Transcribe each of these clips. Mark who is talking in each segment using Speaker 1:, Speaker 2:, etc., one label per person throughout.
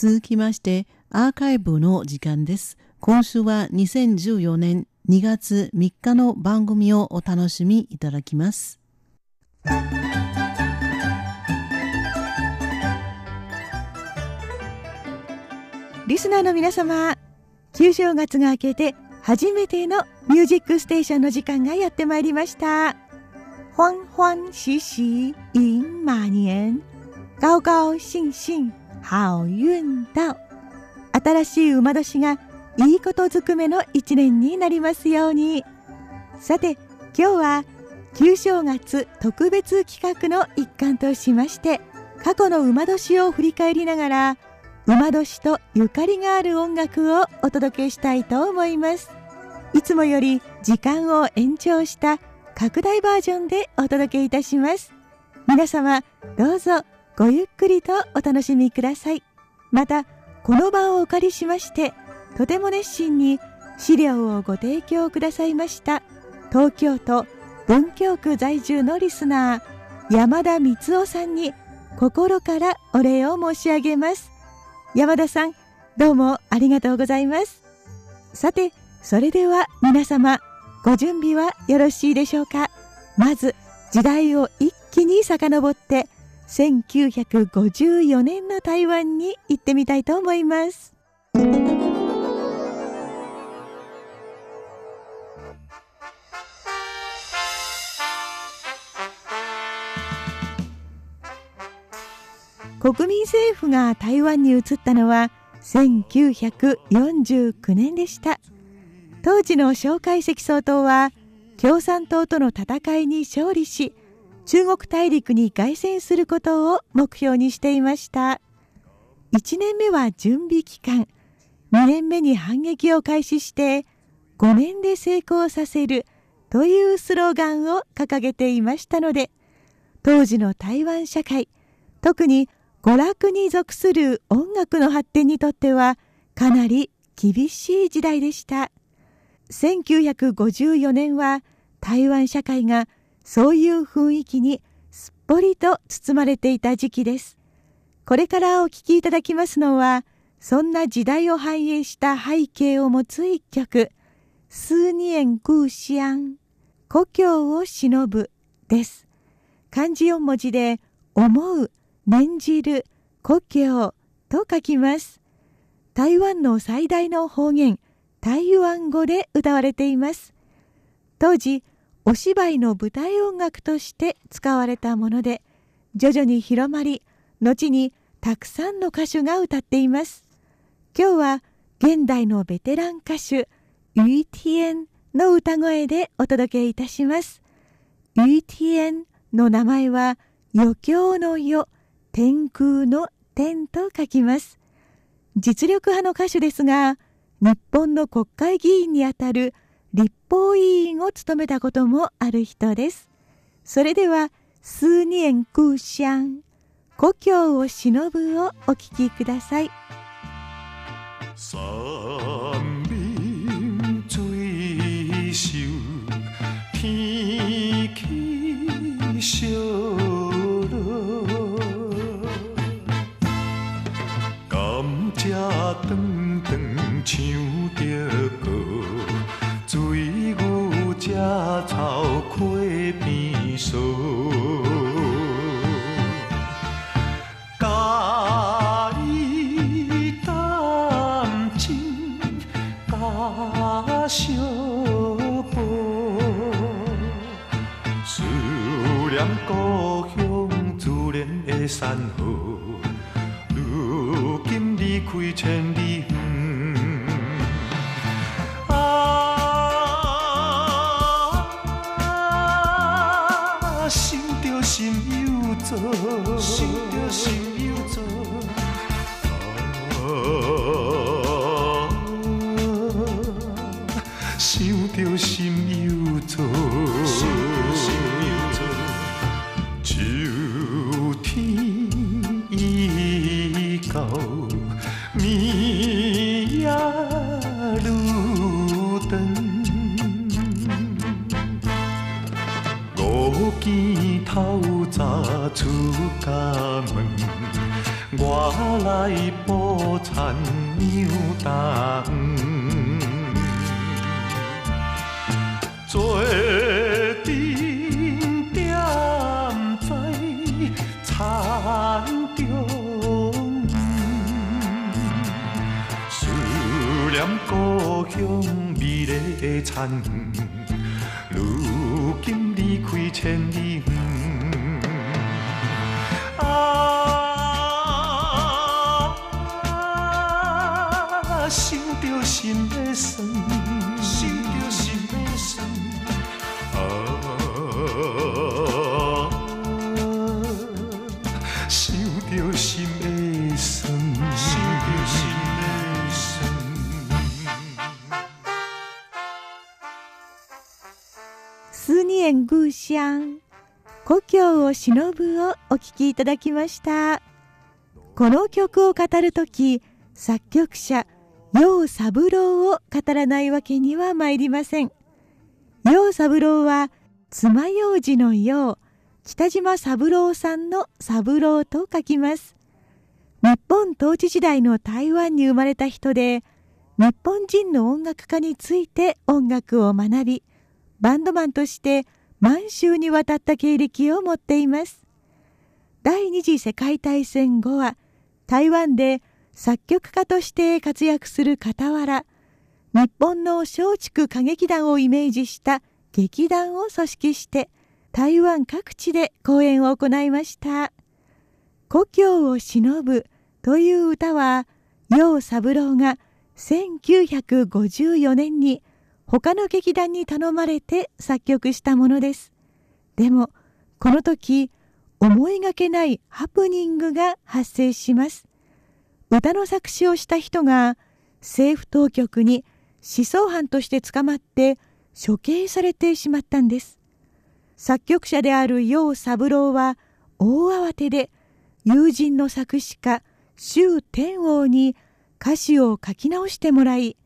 Speaker 1: 続きましてアーカイブの時間です。今週は2014年2月3日の番組をお楽しみいただきます。
Speaker 2: リスナーの皆様旧正月が明けて初めてのミュージックステーションの時間がやってまいりました。欢欢喜喜迎马年高高兴興好運道新しい馬年がいいことずくめの一年になりますように。さて今日は旧正月特別企画の一環としまして過去の馬年を振り返りながら馬年とゆかりがある音楽をお届けしたいと思います。いつもより時間を延長した拡大バージョンでお届けいたします。皆様どうぞごゆっくりとお楽しみください。またこの場をお借りしましてとても熱心に資料をご提供くださいました東京都文京区在住のリスナー山田光夫さんに心からお礼を申し上げます。山田さんどうもありがとうございます。さてそれでは皆様ご準備はよろしいでしょうか。まず時代を一気に遡って1954年の台湾に行ってみたいと思います。国民政府が台湾に移ったのは1949年でした。当時の蒋介石総統は共産党との戦いに勝利し中国大陸に凱旋することを目標にしていました。1年目は準備期間。2年目に反撃を開始して5年で成功させるというスローガンを掲げていましたので当時の台湾社会特に娯楽に属する音楽の発展にとってはかなり厳しい時代でした。1954年は台湾社会がそういう雰囲気にすっぽりと包まれていた時期です。これからお聴きいただきますのは、そんな時代を反映した背景を持つ一曲、数年空シ故郷を忍ぶです。漢字4文字で、思う、念じる、故郷と書きます。台湾の最大の方言、台湾語で歌われています。当時、お芝居の舞台音楽として使われたもので徐々に広まり後にたくさんの歌手が歌っています。今日は現代のベテラン歌手ユイティエンの歌声でお届けいたします。ユイティエンの名前は余興の世天空の天と書きます。実力派の歌手ですが日本の国会議員にあたる法委員を務めたこともある人です。それでは、数年空想、故郷を忍ぶをお聞きください。
Speaker 3: 三民追求天气小落，甘蔗长长唱着歌。水牛食草溪边扫，家己担钱加小步，思念故乡自然的山河，如今离开千里秋天已到，暝也愈长，五更透早。出家门，我来。好田牛蛋，做田中，思念故乡美丽的田园，如今离开千里远。啊，想着心的酸，
Speaker 2: 故郷を忍ぶをお聴きいただきました。この曲を語るとき作曲者楊三郎を語らないわけには参りません。楊三郎は爪楊枝の楊北島三郎さんの三郎と書きます。日本統治時代の台湾に生まれた人で日本人の音楽家について音楽を学びバンドマンとして満州に渡った経歴を持っています。第二次世界大戦後は台湾で作曲家として活躍する傍ら日本の松竹歌劇団をイメージした劇団を組織して台湾各地で公演を行いました「故郷を忍ぶ」という歌は楊三郎が1954年に他の劇団に頼まれて作曲したものです。でもこの時思いがけないハプニングが発生します。歌の作詞をした人が政府当局に思想犯として捕まって処刑されてしまったんです。作曲者である楊三郎は大慌てで友人の作詞家周天王に歌詞を書き直してもらい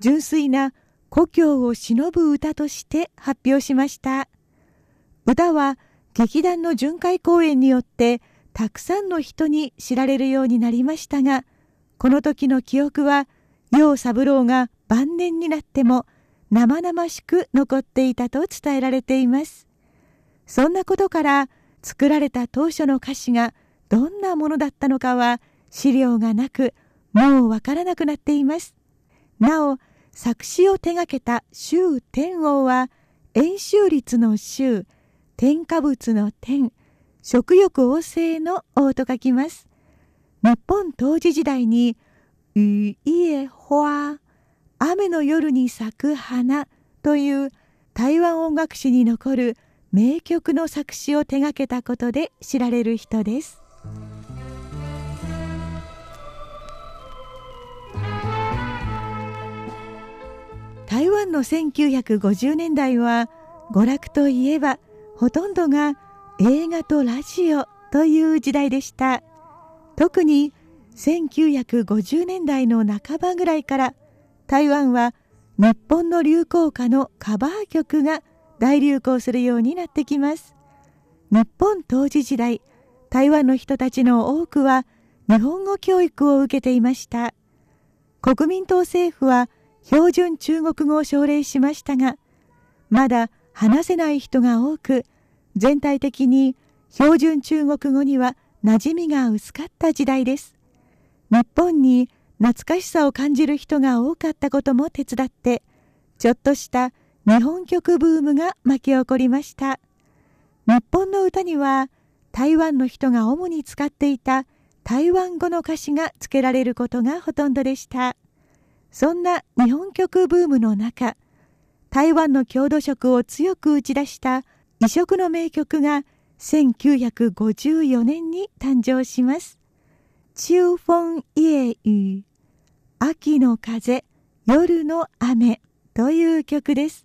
Speaker 2: 純粋な故郷を忍ぶ歌として発表しました。歌は劇団の巡回公演によってたくさんの人に知られるようになりましたがこの時の記憶は楊三郎が晩年になっても生々しく残っていたと伝えられています。そんなことから作られた当初の歌詞がどんなものだったのかは資料がなくもうわからなくなっています。なお作詞を手掛けた周天王は円周率の周添加物の天食欲旺盛の王と書きます。日本当時時代に「ういえほわ」雨の夜に咲く花という台湾音楽史に残る名曲の作詞を手掛けたことで知られる人です。台湾の1950年代は娯楽といえばほとんどが映画とラジオという時代でした。特に1950年代の半ばぐらいから台湾は日本の流行歌のカバー曲が大流行するようになってきます。日本当時時代台湾の人たちの多くは日本語教育を受けていました。国民党政府は標準中国語を奨励しましたがまだ話せない人が多く全体的に標準中国語には馴染みが薄かった時代です。日本に懐かしさを感じる人が多かったことも手伝ってちょっとした日本曲ブームが巻き起こりました。日本の歌には台湾の人が主に使っていた台湾語の歌詞が付けられることがほとんどでした。そんな日本曲ブームの中台湾の郷土色を強く打ち出した異色の名曲が1954年に誕生します。秋風夜雨秋の風夜の雨という曲です。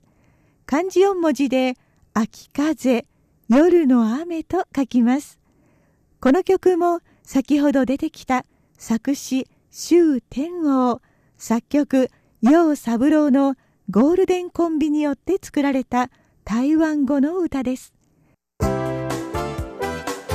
Speaker 2: 漢字4文字で秋風夜の雨と書きます。この曲も先ほど出てきた作詞周天王作曲楊三郎のゴールデンコンビによって作られた台湾語の歌です。